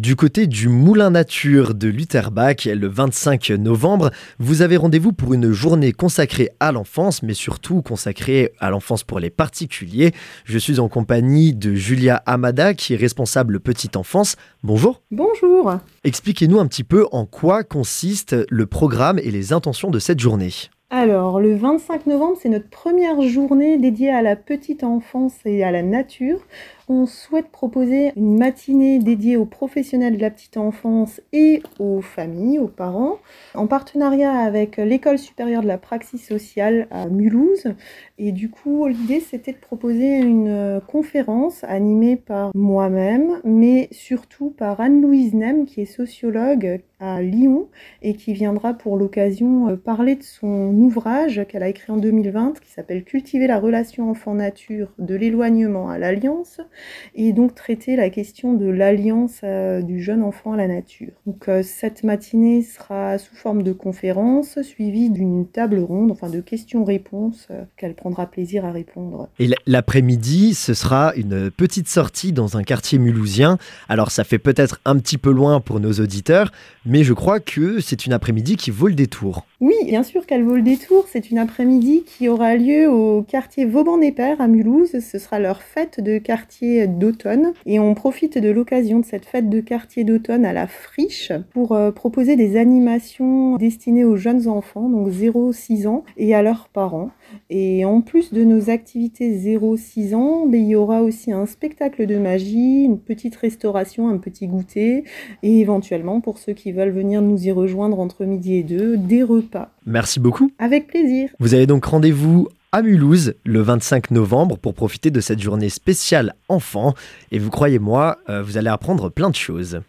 Du côté du Moulin Nature de Lutherbach, le 25 novembre, vous avez rendez-vous pour une journée consacrée à l'enfance, mais surtout consacrée à l'enfance pour les particuliers. Je suis en compagnie de Julia Amada, qui est responsable petite enfance. Bonjour. Bonjour. Expliquez-nous un petit peu en quoi consiste le programme et les intentions de cette journée. Alors, le 25 novembre, c'est notre première journée dédiée à la petite enfance et à la nature. On souhaite proposer une matinée dédiée aux professionnels de la petite enfance et aux familles, aux parents, en partenariat avec l'École supérieure de la praxis sociale à Mulhouse. Et du coup, l'idée, c'était de proposer une conférence animée par moi-même, mais surtout par Anne-Louise Nem, qui est sociologue à Lyon et qui viendra pour l'occasion parler de son ouvrage qu'elle a écrit en 2020 qui s'appelle Cultiver la relation enfant-nature de l'éloignement à l'alliance et donc traiter la question de l'alliance euh, du jeune enfant à la nature. Donc euh, cette matinée sera sous forme de conférence suivie d'une table ronde, enfin de questions-réponses euh, qu'elle prendra plaisir à répondre. Et l'après-midi, ce sera une petite sortie dans un quartier mulhousien. Alors ça fait peut-être un petit peu loin pour nos auditeurs, mais je crois que c'est une après-midi qui vaut le détour. Oui, bien sûr qu'elle vaut le détour. C'est une après-midi qui aura lieu au quartier Vauban-des-Pères à Mulhouse. Ce sera leur fête de quartier d'automne. Et on profite de l'occasion de cette fête de quartier d'automne à la friche pour euh, proposer des animations destinées aux jeunes enfants, donc 0-6 ans, et à leurs parents. Et en plus de nos activités 0-6 ans, ben, il y aura aussi un spectacle de magie, une petite restauration, un petit goûter, et éventuellement, pour ceux qui veulent venir nous y rejoindre entre midi et deux, des repas. Merci beaucoup. Avec plaisir. Vous avez donc rendez-vous à Mulhouse le 25 novembre pour profiter de cette journée spéciale enfant. Et vous croyez-moi, euh, vous allez apprendre plein de choses.